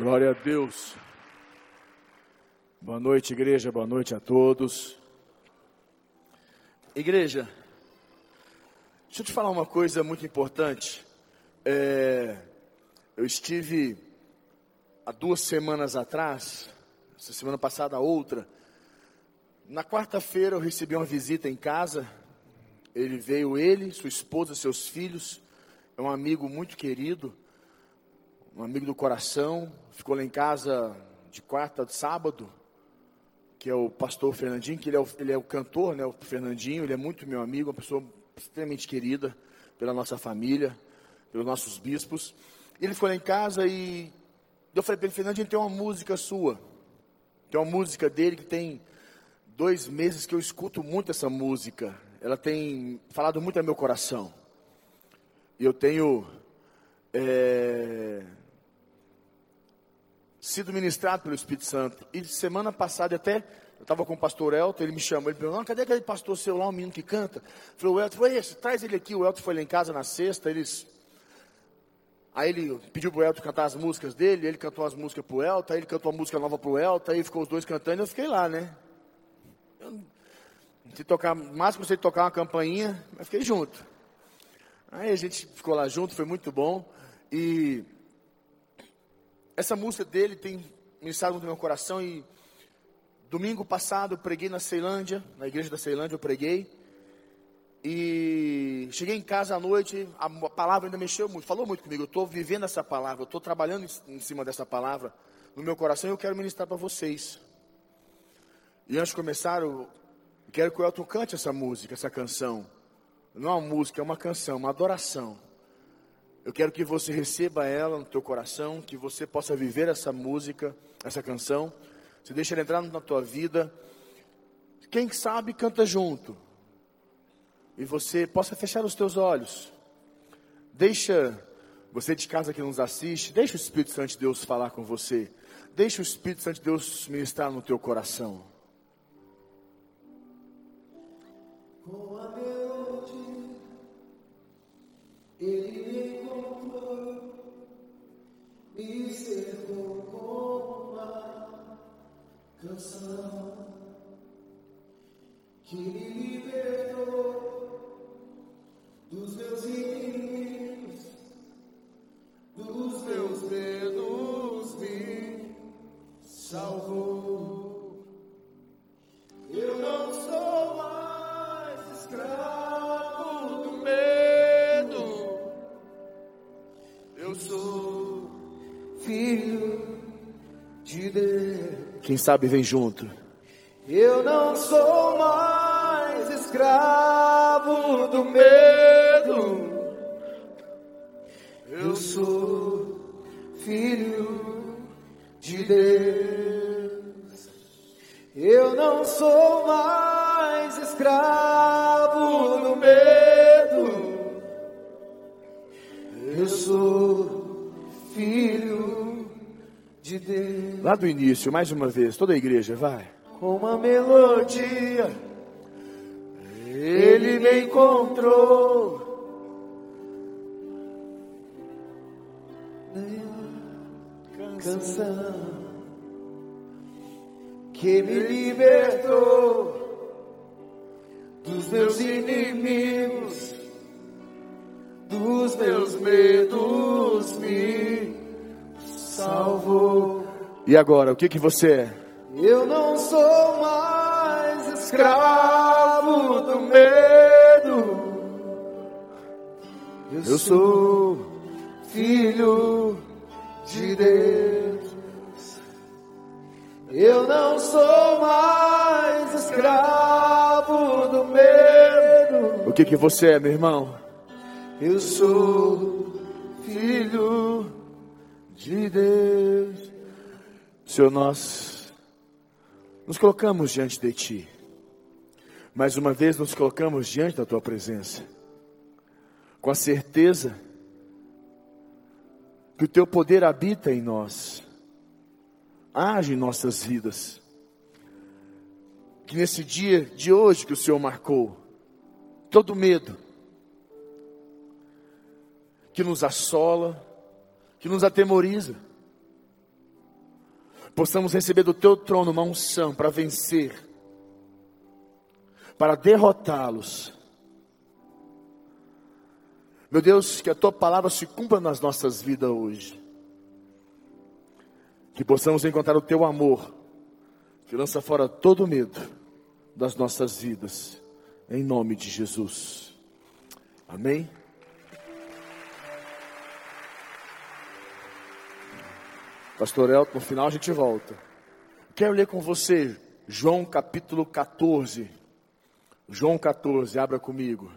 Glória a Deus. Boa noite, igreja. Boa noite a todos. Igreja, deixa eu te falar uma coisa muito importante. É, eu estive há duas semanas atrás, essa semana passada outra. Na quarta-feira eu recebi uma visita em casa. Ele veio, ele, sua esposa, seus filhos. É um amigo muito querido, um amigo do coração. Ficou lá em casa de quarta, de sábado, que é o pastor Fernandinho, que ele é o, ele é o cantor, né, o Fernandinho. Ele é muito meu amigo, uma pessoa extremamente querida pela nossa família, pelos nossos bispos. Ele ficou lá em casa e eu falei para ele, Fernandinho, tem uma música sua. Tem uma música dele que tem dois meses que eu escuto muito essa música. Ela tem falado muito ao meu coração. E eu tenho é, sido ministrado pelo Espírito Santo. E semana passada até, eu estava com o pastor Elton, ele me chamou, ele perguntou, cadê aquele pastor seu lá, um menino que canta? Falei, o Elton, foi esse, traz ele aqui. O Elton foi lá em casa na sexta, eles... Aí ele pediu pro Elton cantar as músicas dele, ele cantou as músicas pro Elton, aí ele cantou uma música nova pro Elton, aí ficou os dois cantando e eu fiquei lá, né? Eu, se tocar, máximo você tocar uma campainha, mas fiquei junto. Aí a gente ficou lá junto, foi muito bom. E essa música dele tem ministrado no meu coração. E domingo passado eu preguei na Ceilândia, na igreja da Ceilândia eu preguei. E cheguei em casa à noite, a palavra ainda mexeu muito, falou muito comigo. Eu estou vivendo essa palavra, eu estou trabalhando em cima dessa palavra no meu coração e eu quero ministrar para vocês. E antes de começar, eu quero que o Elton cante essa música, essa canção. Não é uma música, é uma canção, uma adoração. Eu quero que você receba ela no teu coração, que você possa viver essa música, essa canção. Você deixa ela entrar na tua vida. Quem sabe canta junto. E você possa fechar os teus olhos. Deixa você de casa que nos assiste, deixa o Espírito Santo de Deus falar com você. Deixa o Espírito Santo de Deus ministrar no teu coração. Com a ele me me cercou com uma canção que me libertou dos meus inimigos, dos meus medos, me salvou. Quem sabe vem junto. Eu não sou mais escravo do medo. Eu sou filho de Deus. Eu não sou mais escravo Lá do início, mais uma vez, toda a igreja, vai. Com uma melodia, ele me encontrou. Canção que me libertou dos meus inimigos dos meus medos me salvou. E agora, o que que você é? Eu não sou mais escravo do medo. Eu, Eu sou filho de Deus. Eu não sou mais escravo do medo. O que que você é, meu irmão? Eu sou filho de Deus. Senhor, nós nos colocamos diante de Ti. Mais uma vez nos colocamos diante da Tua presença. Com a certeza que o Teu poder habita em nós. Age em nossas vidas. Que nesse dia de hoje que o Senhor marcou, todo medo, que nos assola, que nos atemoriza, possamos receber do teu trono uma unção para vencer, para derrotá-los. Meu Deus, que a tua palavra se cumpra nas nossas vidas hoje. Que possamos encontrar o teu amor, que lança fora todo medo das nossas vidas, em nome de Jesus. Amém? Pastor Elton, no final a gente volta. Quero ler com você João capítulo 14. João 14, abra comigo.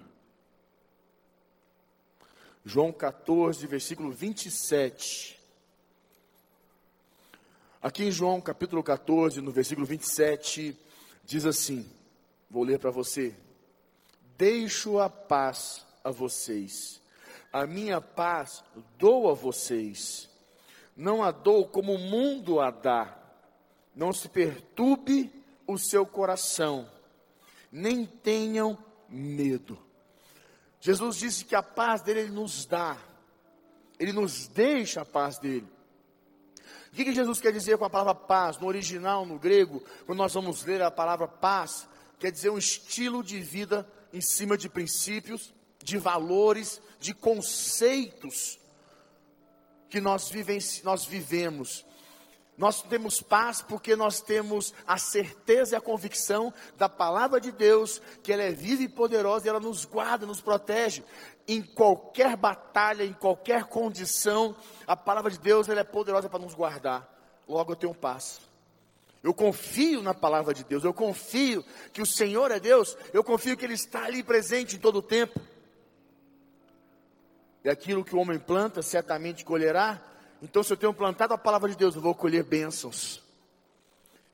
João 14, versículo 27. Aqui em João capítulo 14, no versículo 27, diz assim: Vou ler para você. Deixo a paz a vocês, a minha paz dou a vocês não a dou como o mundo a dá. Não se perturbe o seu coração, nem tenham medo. Jesus disse que a paz dele ele nos dá, ele nos deixa a paz dele. O que, que Jesus quer dizer com a palavra paz? No original, no grego, quando nós vamos ler a palavra paz, quer dizer um estilo de vida em cima de princípios, de valores, de conceitos que nós, vivem, nós vivemos. Nós temos paz porque nós temos a certeza e a convicção da palavra de Deus, que ela é viva e poderosa e ela nos guarda, nos protege. Em qualquer batalha, em qualquer condição, a palavra de Deus ela é poderosa para nos guardar. Logo eu tenho paz. Eu confio na palavra de Deus, eu confio que o Senhor é Deus, eu confio que Ele está ali presente em todo o tempo. E aquilo que o homem planta, certamente colherá. Então, se eu tenho plantado a palavra de Deus, eu vou colher bênçãos.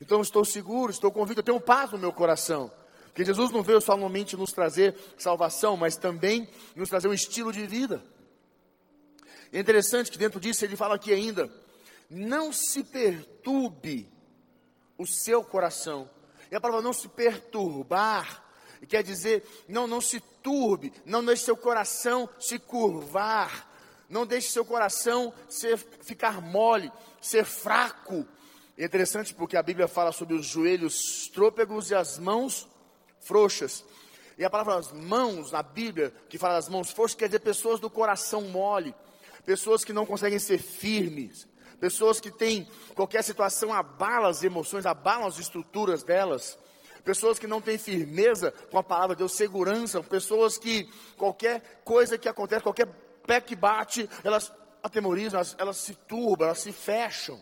Então, estou seguro, estou convicto, eu tenho paz no meu coração. Porque Jesus não veio somente nos trazer salvação, mas também nos trazer um estilo de vida. É interessante que dentro disso ele fala aqui ainda: não se perturbe o seu coração. E a palavra não se perturbar e quer dizer, não, não se turbe, não deixe seu coração se curvar, não deixe seu coração ser, ficar mole, ser fraco. É interessante porque a Bíblia fala sobre os joelhos trôpegos e as mãos frouxas. E a palavra as mãos na Bíblia, que fala das mãos frouxas, quer dizer pessoas do coração mole, pessoas que não conseguem ser firmes, pessoas que têm qualquer situação abala as emoções, abala as estruturas delas pessoas que não têm firmeza com a palavra de Deus, segurança, pessoas que qualquer coisa que acontece, qualquer pé que bate, elas atemorizam, elas, elas se turbam, elas se fecham.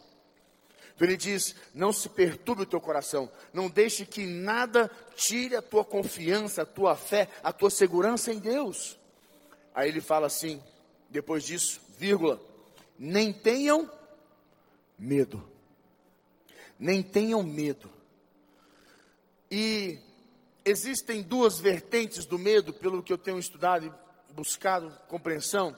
Então ele diz: não se perturbe o teu coração, não deixe que nada tire a tua confiança, a tua fé, a tua segurança em Deus. Aí ele fala assim, depois disso, vírgula, nem tenham medo, nem tenham medo. E existem duas vertentes do medo, pelo que eu tenho estudado e buscado compreensão.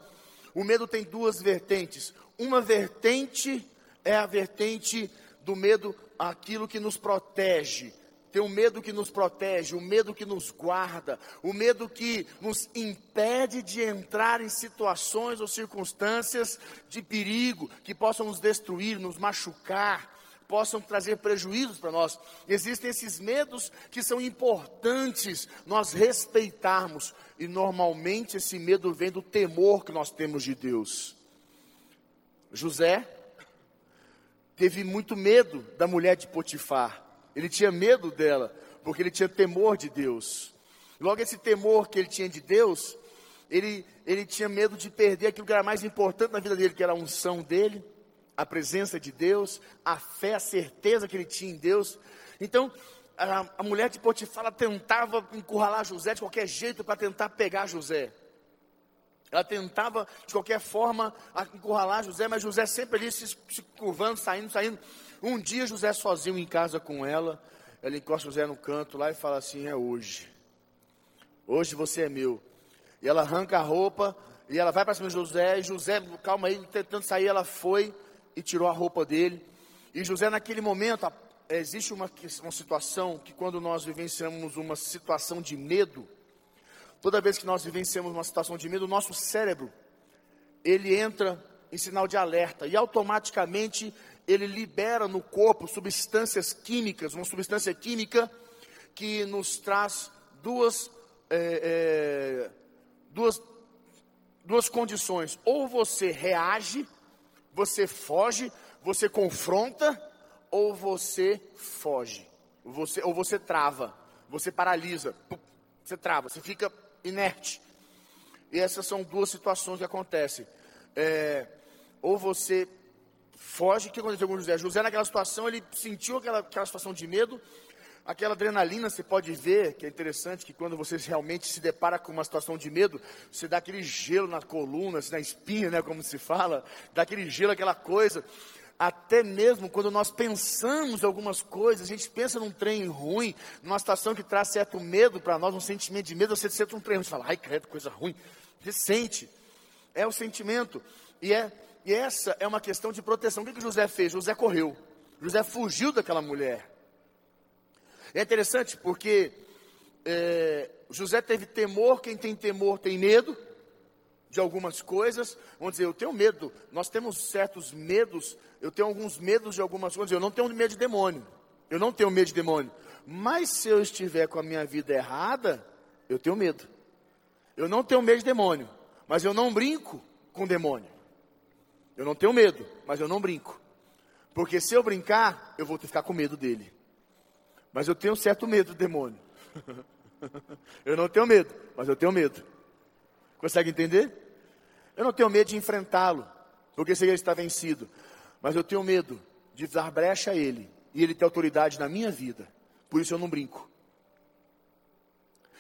O medo tem duas vertentes. Uma vertente é a vertente do medo, aquilo que nos protege. Tem o medo que nos protege, o medo que nos guarda, o medo que nos impede de entrar em situações ou circunstâncias de perigo que possam nos destruir, nos machucar possam trazer prejuízos para nós. Existem esses medos que são importantes nós respeitarmos, e normalmente esse medo vem do temor que nós temos de Deus. José teve muito medo da mulher de Potifar, ele tinha medo dela, porque ele tinha temor de Deus. Logo, esse temor que ele tinha de Deus, ele, ele tinha medo de perder aquilo que era mais importante na vida dele, que era a unção dele a presença de Deus, a fé, a certeza que ele tinha em Deus. Então, a, a mulher de Potifar tentava encurralar José de qualquer jeito para tentar pegar José. Ela tentava de qualquer forma encurralar José, mas José sempre ali se, se curvando, saindo, saindo. Um dia José sozinho em casa com ela, ela encosta José no canto lá e fala assim: É hoje. Hoje você é meu. E ela arranca a roupa e ela vai para cima de José. E José, calma aí, tentando sair, ela foi e tirou a roupa dele. E José, naquele momento, existe uma, uma situação que, quando nós vivenciamos uma situação de medo, toda vez que nós vivenciamos uma situação de medo, o nosso cérebro ele entra em sinal de alerta e automaticamente ele libera no corpo substâncias químicas, uma substância química que nos traz duas, é, é, duas, duas condições. Ou você reage, você foge, você confronta, ou você foge. Você, ou você trava, você paralisa, você trava, você fica inerte. E essas são duas situações que acontecem. É, ou você foge, o que aconteceu com José? José naquela situação, ele sentiu aquela, aquela situação de medo, aquela adrenalina, você pode ver, que é interessante, que quando você realmente se depara com uma situação de medo, você dá aquele gelo na coluna, assim, na espinha, né, como se fala, dá aquele gelo, aquela coisa. Até mesmo quando nós pensamos algumas coisas, a gente pensa num trem ruim, numa situação que traz certo medo para nós, um sentimento de medo, você sente um trem ruim, você fala, ai, credo, coisa ruim. Você sente. É o sentimento. E, é, e essa é uma questão de proteção. O que, que José fez? José correu. José fugiu daquela mulher. É interessante porque é, José teve temor, quem tem temor tem medo de algumas coisas. Vamos dizer, eu tenho medo, nós temos certos medos, eu tenho alguns medos de algumas coisas, eu não tenho medo de demônio, eu não tenho medo de demônio. Mas se eu estiver com a minha vida errada, eu tenho medo. Eu não tenho medo de demônio, mas eu não brinco com demônio. Eu não tenho medo, mas eu não brinco. Porque se eu brincar, eu vou ficar com medo dele. Mas eu tenho certo medo do demônio. eu não tenho medo, mas eu tenho medo. Consegue entender? Eu não tenho medo de enfrentá-lo, porque sei que ele está vencido. Mas eu tenho medo de dar brecha a ele e ele ter autoridade na minha vida. Por isso eu não brinco.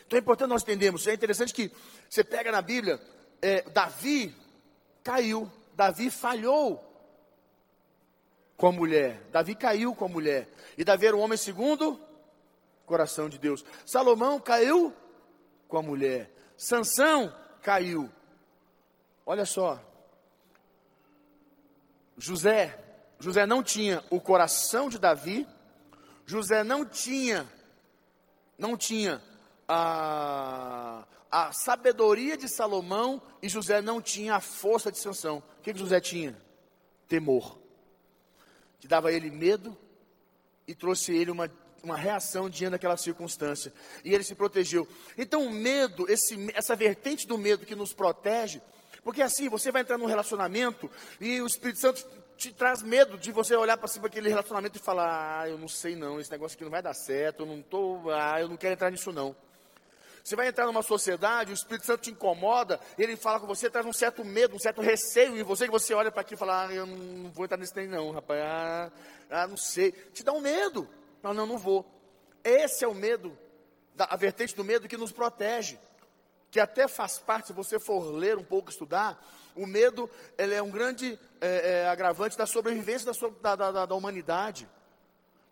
Então é importante nós entendermos. É interessante que você pega na Bíblia, é, Davi caiu, Davi falhou com a mulher. Davi caiu com a mulher. E Davi era um homem segundo o coração de Deus. Salomão caiu com a mulher. Sansão caiu. Olha só. José, José não tinha o coração de Davi, José não tinha, não tinha a, a sabedoria de Salomão e José não tinha a força de Sansão. O que, que José tinha? Temor. Que dava a ele medo e trouxe a ele uma uma reação diante daquela circunstância. E ele se protegeu. Então o medo, esse, essa vertente do medo que nos protege, porque assim, você vai entrar num relacionamento e o Espírito Santo te traz medo de você olhar para cima daquele relacionamento e falar, ah, eu não sei não, esse negócio aqui não vai dar certo, eu não tô, ah, eu não quero entrar nisso não. Você vai entrar numa sociedade, o Espírito Santo te incomoda, ele fala com você, traz um certo medo, um certo receio em você, que você olha para aqui e fala, ah, eu não vou entrar nesse trem não, rapaz, ah, ah, não sei. Te dá um medo. Não, não, não vou. Esse é o medo, a vertente do medo que nos protege, que até faz parte, se você for ler um pouco, estudar, o medo ele é um grande é, é, agravante da sobrevivência da, da, da, da humanidade.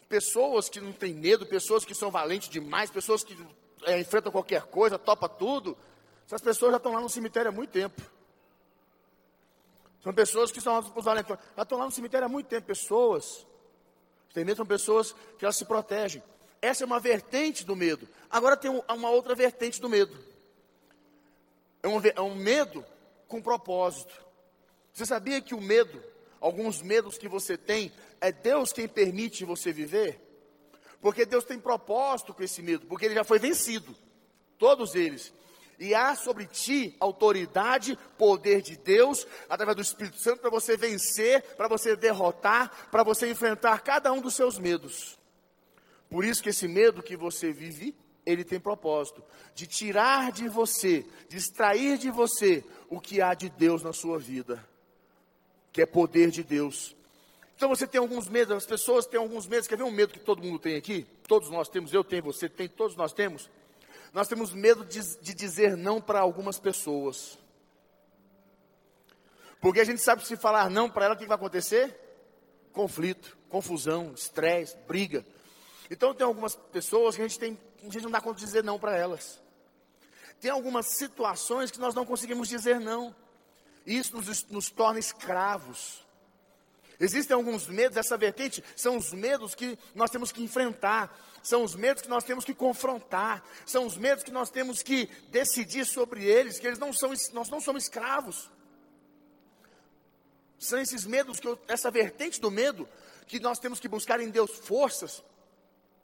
Pessoas que não têm medo, pessoas que são valentes demais, pessoas que é, enfrentam qualquer coisa, topa tudo, essas pessoas já estão lá no cemitério há muito tempo. São pessoas que são os valentes, já estão lá no cemitério há muito tempo, pessoas medo são pessoas que elas se protegem. Essa é uma vertente do medo. Agora tem uma outra vertente do medo. É um, é um medo com propósito. Você sabia que o medo, alguns medos que você tem, é Deus quem permite você viver? Porque Deus tem propósito com esse medo, porque ele já foi vencido. Todos eles e há sobre ti autoridade, poder de Deus, através do Espírito Santo, para você vencer, para você derrotar, para você enfrentar cada um dos seus medos. Por isso que esse medo que você vive, ele tem propósito de tirar de você, de extrair de você o que há de Deus na sua vida, que é poder de Deus. Então você tem alguns medos, as pessoas têm alguns medos. Quer ver um medo que todo mundo tem aqui? Todos nós temos, eu tenho, você tem, todos nós temos nós temos medo de, de dizer não para algumas pessoas. Porque a gente sabe que se falar não para ela, o que vai acontecer? Conflito, confusão, estresse, briga. Então tem algumas pessoas que a gente, tem, a gente não dá conta de dizer não para elas. Tem algumas situações que nós não conseguimos dizer não. Isso nos, nos torna escravos. Existem alguns medos, essa vertente são os medos que nós temos que enfrentar, são os medos que nós temos que confrontar, são os medos que nós temos que decidir sobre eles, que eles não são, nós não somos escravos. São esses medos, que eu, essa vertente do medo, que nós temos que buscar em Deus forças,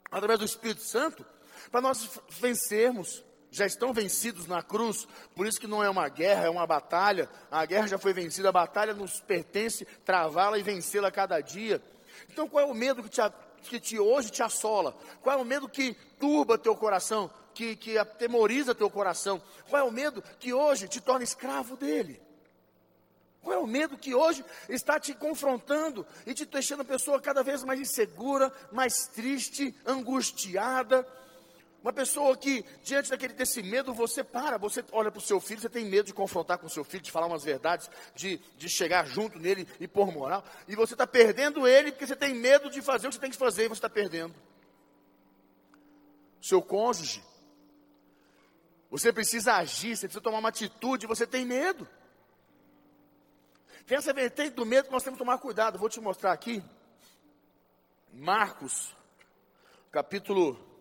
através do Espírito Santo, para nós vencermos. Já estão vencidos na cruz, por isso que não é uma guerra, é uma batalha. A guerra já foi vencida, a batalha nos pertence travá-la e vencê-la cada dia. Então, qual é o medo que, te, que te, hoje te assola? Qual é o medo que turba teu coração, que, que atemoriza teu coração? Qual é o medo que hoje te torna escravo dele? Qual é o medo que hoje está te confrontando e te deixando a pessoa cada vez mais insegura, mais triste, angustiada? Uma pessoa que, diante daquele desse medo, você para, você olha para o seu filho, você tem medo de confrontar com o seu filho, de falar umas verdades, de, de chegar junto nele e pôr moral, e você está perdendo ele porque você tem medo de fazer o que você tem que fazer e você está perdendo. Seu cônjuge, você precisa agir, você precisa tomar uma atitude, você tem medo. Tem essa vertente do medo que nós temos que tomar cuidado. Vou te mostrar aqui. Marcos, capítulo.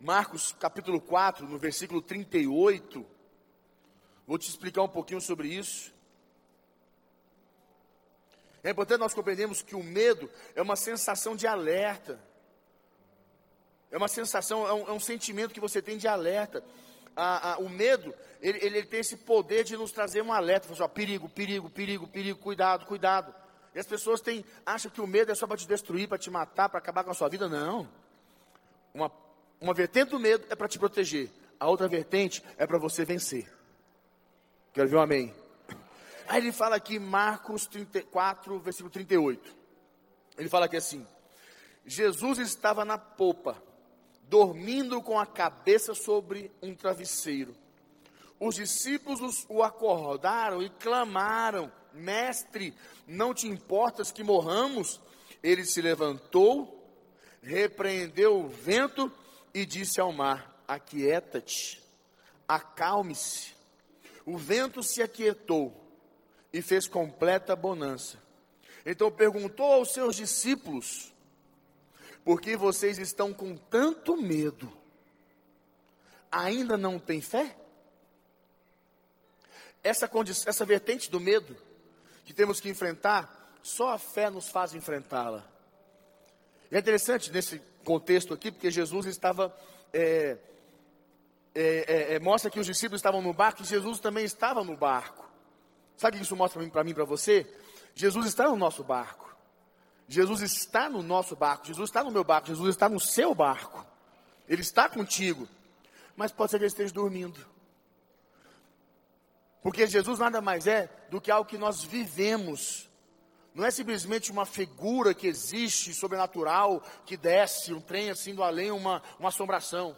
Marcos, capítulo 4, no versículo 38. Vou te explicar um pouquinho sobre isso. É importante nós compreendermos que o medo é uma sensação de alerta. É uma sensação, é um, é um sentimento que você tem de alerta a, a, o medo, ele, ele, tem esse poder de nos trazer um alerta, assim, ó, perigo, perigo, perigo, perigo, cuidado, cuidado. E as pessoas têm, acham que o medo é só para te destruir, para te matar, para acabar com a sua vida. Não. Uma, uma vertente do medo é para te proteger. A outra vertente é para você vencer. Quero ver um amém. Aí ele fala aqui, Marcos 34, versículo 38. Ele fala aqui assim: Jesus estava na popa dormindo com a cabeça sobre um travesseiro. Os discípulos o acordaram e clamaram: Mestre, não te importas que morramos? Ele se levantou, repreendeu o vento e disse ao mar: Aquieta-te, acalme-se. O vento se aquietou e fez completa bonança. Então perguntou aos seus discípulos: porque vocês estão com tanto medo. Ainda não tem fé? Essa, condição, essa vertente do medo que temos que enfrentar, só a fé nos faz enfrentá-la. é interessante nesse contexto aqui, porque Jesus estava. É, é, é, é mostra que os discípulos estavam no barco e Jesus também estava no barco. Sabe o que isso mostra para mim, para você? Jesus está no nosso barco. Jesus está no nosso barco, Jesus está no meu barco, Jesus está no seu barco. Ele está contigo. Mas pode ser que ele esteja dormindo. Porque Jesus nada mais é do que algo que nós vivemos. Não é simplesmente uma figura que existe, sobrenatural, que desce, um trem assim do além, uma, uma assombração.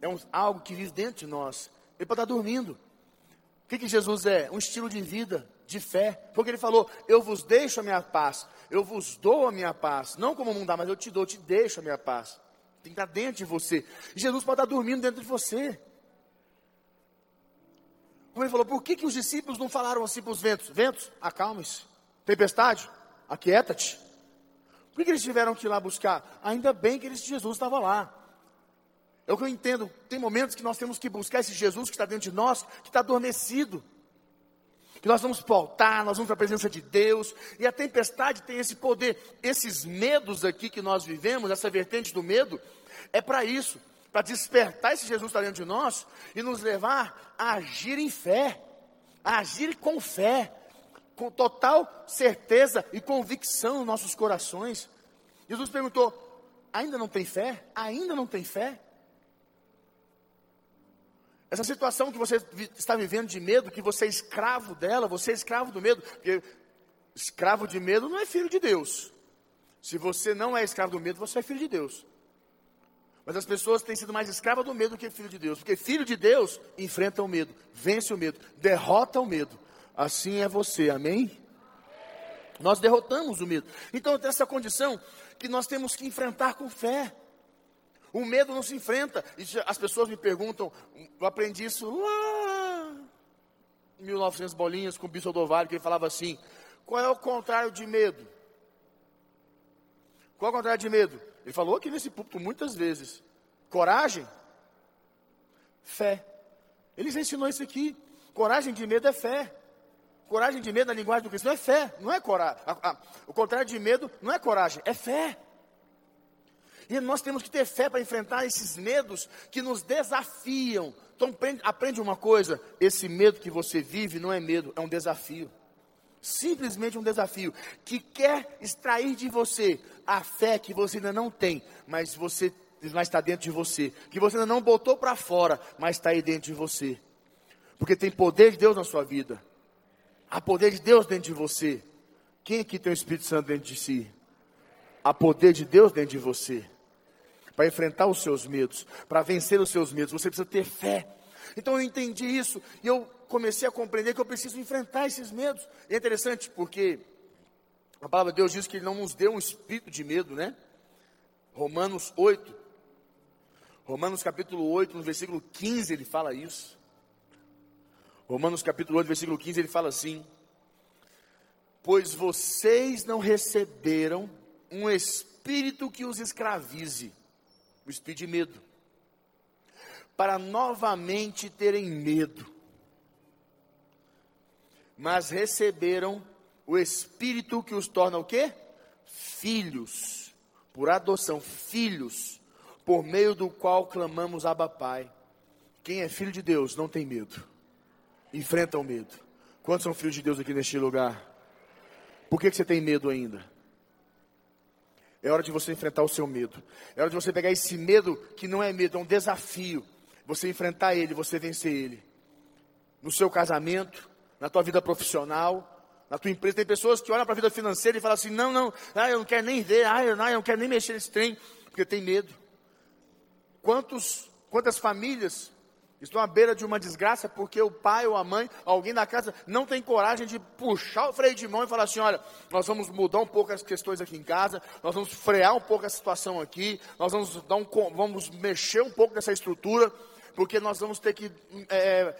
É um, algo que vive dentro de nós. Ele pode estar dormindo. O que, que Jesus é? Um estilo de vida de fé, porque ele falou: Eu vos deixo a minha paz, eu vos dou a minha paz, não como o mundo dá, mas eu te dou, eu te deixo a minha paz. Tem que estar dentro de você. Jesus pode estar dormindo dentro de você. Como ele falou, por que, que os discípulos não falaram assim para os ventos? Ventos, acalme-se. Tempestade, aquieta-te. Por que, que eles tiveram que ir lá buscar? Ainda bem que Jesus estava lá. É o que eu entendo. Tem momentos que nós temos que buscar esse Jesus que está dentro de nós, que está adormecido que nós vamos pautar, nós vamos para a presença de Deus, e a tempestade tem esse poder. Esses medos aqui que nós vivemos, essa vertente do medo, é para isso, para despertar esse Jesus está dentro de nós e nos levar a agir em fé, a agir com fé, com total certeza e convicção nos nossos corações. Jesus perguntou: ainda não tem fé? Ainda não tem fé? Essa situação que você está vivendo de medo, que você é escravo dela, você é escravo do medo, porque escravo de medo não é filho de Deus. Se você não é escravo do medo, você é filho de Deus. Mas as pessoas têm sido mais escravas do medo do que filho de Deus, porque filho de Deus enfrenta o medo, vence o medo, derrota o medo. Assim é você, amém? Nós derrotamos o medo. Então tem essa condição que nós temos que enfrentar com fé. O medo não se enfrenta. E as pessoas me perguntam, eu aprendi isso lá em 1900 bolinhas com o Bispo Odovalho, que ele falava assim: qual é o contrário de medo? Qual é o contrário de medo? Ele falou aqui nesse púlpito muitas vezes: coragem, fé. Ele já ensinou isso aqui. Coragem de medo é fé. Coragem de medo na linguagem do cristão é fé, não é coragem. O contrário de medo não é coragem, é fé. E nós temos que ter fé para enfrentar esses medos que nos desafiam. Então aprende, aprende uma coisa: esse medo que você vive não é medo, é um desafio. Simplesmente um desafio que quer extrair de você a fé que você ainda não tem, mas você mas está dentro de você, que você ainda não botou para fora, mas está aí dentro de você. Porque tem poder de Deus na sua vida. Há poder de Deus dentro de você. Quem aqui tem o Espírito Santo dentro de si? Há poder de Deus dentro de você. Para enfrentar os seus medos, para vencer os seus medos, você precisa ter fé. Então eu entendi isso e eu comecei a compreender que eu preciso enfrentar esses medos. E é interessante porque a palavra de Deus diz que Ele não nos deu um espírito de medo, né? Romanos 8. Romanos capítulo 8, no versículo 15, ele fala isso. Romanos capítulo 8, versículo 15, ele fala assim: Pois vocês não receberam um espírito que os escravize, o espírito de medo, para novamente terem medo, mas receberam o espírito que os torna o quê? Filhos, por adoção, filhos, por meio do qual clamamos Abba Pai. Quem é filho de Deus não tem medo enfrenta o medo. Quantos são filhos de Deus aqui neste lugar? Por que, que você tem medo ainda? É hora de você enfrentar o seu medo. É hora de você pegar esse medo que não é medo, é um desafio. Você enfrentar ele, você vencer ele. No seu casamento, na tua vida profissional, na tua empresa. Tem pessoas que olham para a vida financeira e falam assim: não, não, ah, eu não quero nem ver, ah, eu não, eu não quero nem mexer nesse trem, porque tem medo. Quantos, quantas famílias Estão à beira de uma desgraça porque o pai ou a mãe, alguém da casa, não tem coragem de puxar o freio de mão e falar assim: olha, nós vamos mudar um pouco as questões aqui em casa, nós vamos frear um pouco a situação aqui, nós vamos, dar um, vamos mexer um pouco nessa estrutura, porque nós vamos ter que é,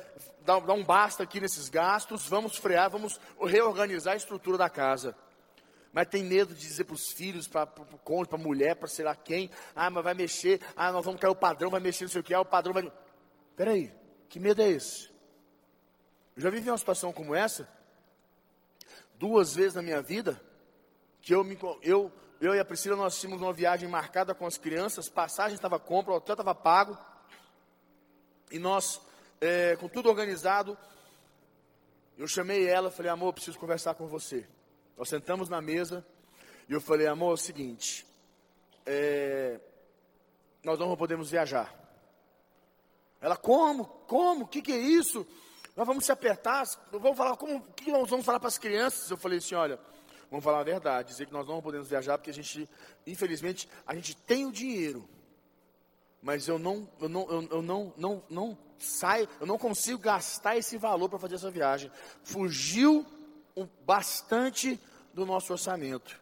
dar, dar um basta aqui nesses gastos, vamos frear, vamos reorganizar a estrutura da casa mas tem medo de dizer para os filhos, para o cônjuge, para a mulher, para sei lá quem, ah, mas vai mexer, ah, nós vamos cair o padrão, vai mexer, não sei o que, ah, o padrão vai. Peraí, que medo é esse? Eu já vivi uma situação como essa, duas vezes na minha vida, que eu, me, eu, eu e a Priscila, nós tínhamos uma viagem marcada com as crianças, passagem estava compra, o hotel estava pago, e nós, é, com tudo organizado, eu chamei ela, falei, amor, preciso conversar com você. Nós sentamos na mesa, e eu falei, amor, é o seguinte, é, nós não podemos viajar. Ela, como? Como? O que, que é isso? Nós vamos se apertar, vamos falar, como, que nós vamos falar para as crianças? Eu falei assim, olha, vamos falar a verdade, dizer que nós não podemos viajar, porque a gente, infelizmente, a gente tem o dinheiro, mas eu não, eu não, eu, eu não, não, não saio, eu não consigo gastar esse valor para fazer essa viagem. Fugiu bastante do nosso orçamento.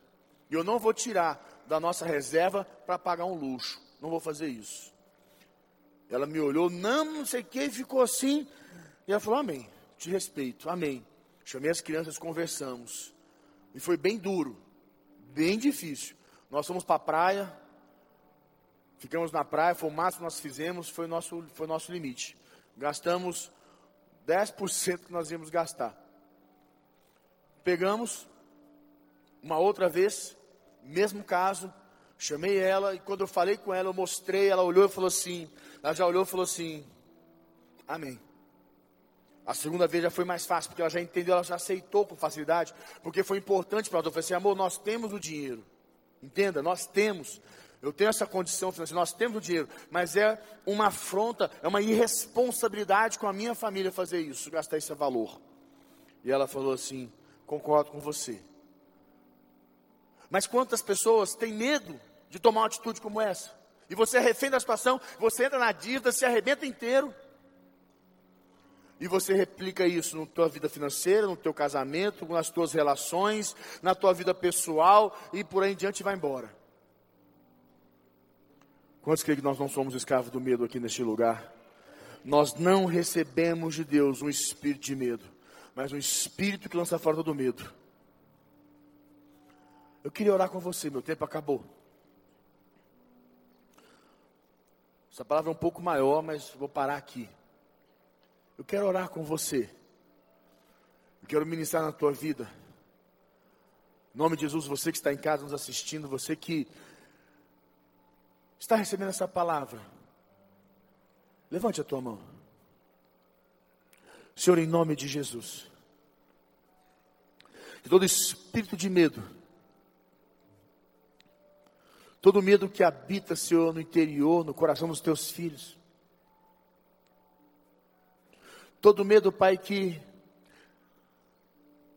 E eu não vou tirar da nossa reserva para pagar um luxo. Não vou fazer isso. Ela me olhou, não, não sei o que, e ficou assim. E ela falou: Amém, te respeito, amém. Chamei as crianças, conversamos. E foi bem duro, bem difícil. Nós fomos para a praia, ficamos na praia, foi o máximo que nós fizemos, foi o nosso, foi o nosso limite. Gastamos 10% que nós íamos gastar. Pegamos, uma outra vez, mesmo caso, chamei ela e quando eu falei com ela, eu mostrei, ela olhou e falou assim: ela já olhou e falou assim: Amém. A segunda vez já foi mais fácil, porque ela já entendeu, ela já aceitou com facilidade, porque foi importante para ela. Eu falei assim: amor, nós temos o dinheiro. Entenda, nós temos. Eu tenho essa condição financeira, nós temos o dinheiro, mas é uma afronta, é uma irresponsabilidade com a minha família fazer isso, gastar esse valor. E ela falou assim: concordo com você. Mas quantas pessoas têm medo de tomar uma atitude como essa? E você é refém da situação, você entra na dívida, se arrebenta inteiro. E você replica isso na tua vida financeira, no teu casamento, nas tuas relações, na tua vida pessoal e por aí em diante vai embora. Quantos creem que nós não somos escravos do medo aqui neste lugar? Nós não recebemos de Deus um espírito de medo, mas um espírito que lança fora do medo. Eu queria orar com você, meu tempo acabou. Essa palavra é um pouco maior, mas vou parar aqui. Eu quero orar com você. Eu quero ministrar na tua vida. Em nome de Jesus, você que está em casa nos assistindo, você que está recebendo essa palavra, levante a tua mão. Senhor, em nome de Jesus, que todo espírito de medo, todo medo que habita, Senhor, no interior, no coração dos teus filhos, todo medo, Pai, que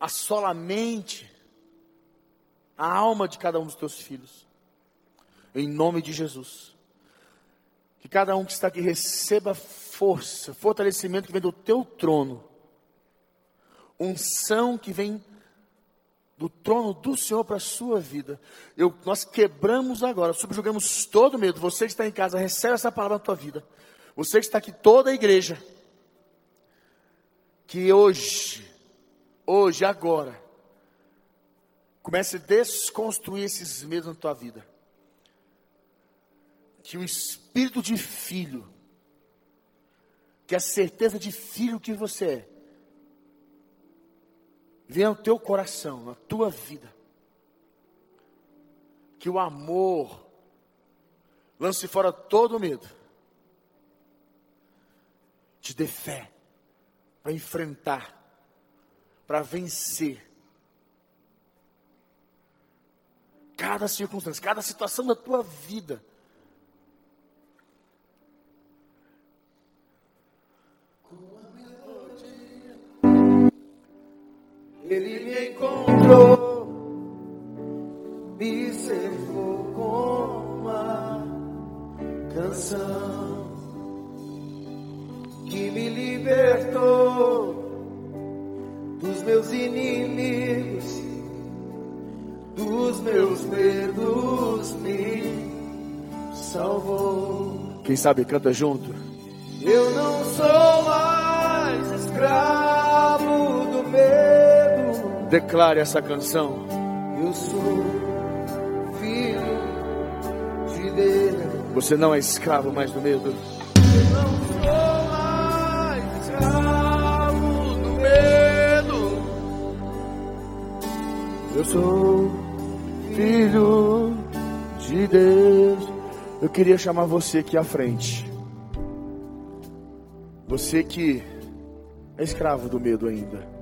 assola a mente, a alma de cada um dos teus filhos. Em nome de Jesus. Que cada um que está aqui receba força, fortalecimento que vem do teu trono. Unção que vem do trono do Senhor para a sua vida. Eu, nós quebramos agora, subjugamos todo medo. Você que está em casa, recebe essa palavra na tua vida. Você que está aqui, toda a igreja. Que hoje, hoje, agora, comece a desconstruir esses medos na tua vida. Que o espírito de filho, que a certeza de filho que você é, venha ao teu coração, na tua vida. Que o amor lance fora todo o medo. Te dê fé para enfrentar, para vencer cada circunstância, cada situação da tua vida. Ele me encontrou, me cercou com uma canção que me libertou dos meus inimigos, dos meus medos, me salvou. Quem sabe canta junto. Declare essa canção. Eu sou filho de Deus. Você não é escravo mais do medo. Eu não sou mais escravo do medo. Eu sou filho de Deus. Eu queria chamar você aqui à frente. Você que é escravo do medo ainda.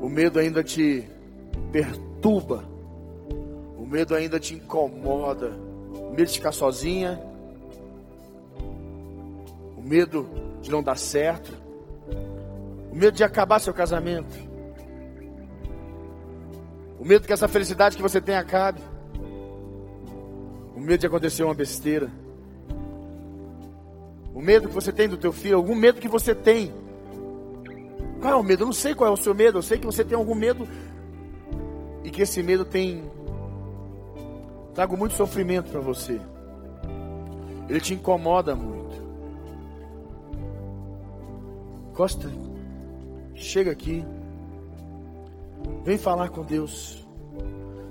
O medo ainda te perturba. O medo ainda te incomoda. O medo de ficar sozinha. O medo de não dar certo. O medo de acabar seu casamento. O medo que essa felicidade que você tem acabe. O medo de acontecer uma besteira. O medo que você tem do teu filho, algum medo que você tem. Qual é o medo? Eu não sei qual é o seu medo. Eu sei que você tem algum medo e que esse medo tem trago muito sofrimento para você. Ele te incomoda muito. Costa, chega aqui. Vem falar com Deus.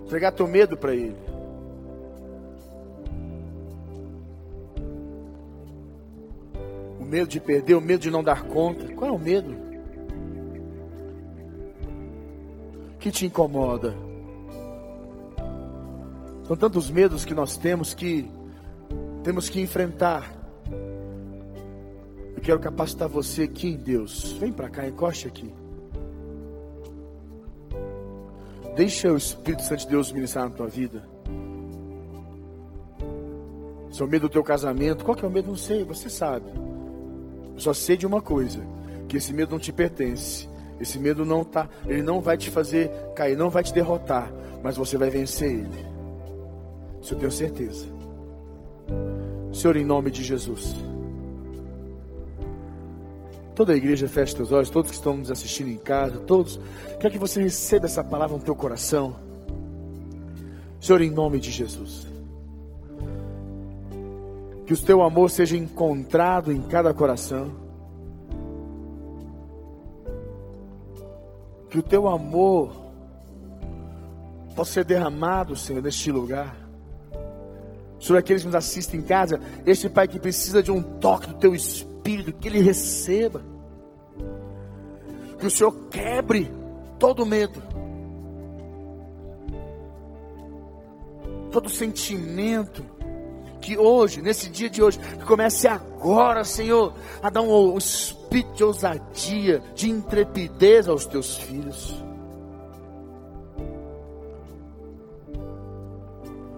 Entregar teu medo para Ele. O medo de perder, o medo de não dar conta. Qual é o medo? Que te incomoda? São tantos medos que nós temos que temos que enfrentar. Eu quero capacitar você aqui em Deus. Vem para cá, encoste aqui. Deixa o Espírito Santo de Deus ministrar na tua vida. Seu medo do teu casamento, qual que é o medo? Não sei, você sabe. Eu só sei de uma coisa, que esse medo não te pertence. Esse medo não tá, ele não vai te fazer cair, não vai te derrotar, mas você vai vencer ele. Isso eu tenho certeza. Senhor, em nome de Jesus. Toda a igreja fecha teus olhos, todos que estão nos assistindo em casa, todos. Quero que você receba essa palavra no teu coração. Senhor, em nome de Jesus. Que o teu amor seja encontrado em cada coração. Que o teu amor possa ser derramado, Senhor, neste lugar. Sobre aqueles que nos assistem em casa, este Pai que precisa de um toque do teu Espírito, que ele receba. Que o Senhor quebre todo medo, todo sentimento que hoje, nesse dia de hoje, que comece agora, Senhor, a dar um, espírito de ousadia, de intrepidez aos teus filhos.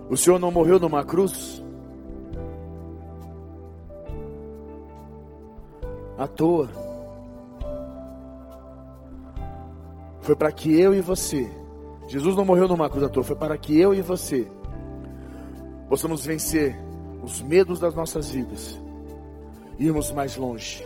O Senhor não morreu numa cruz à toa. Foi para que eu e você, Jesus não morreu numa cruz à toa, foi para que eu e você possamos vencer os medos das nossas vidas, irmos mais longe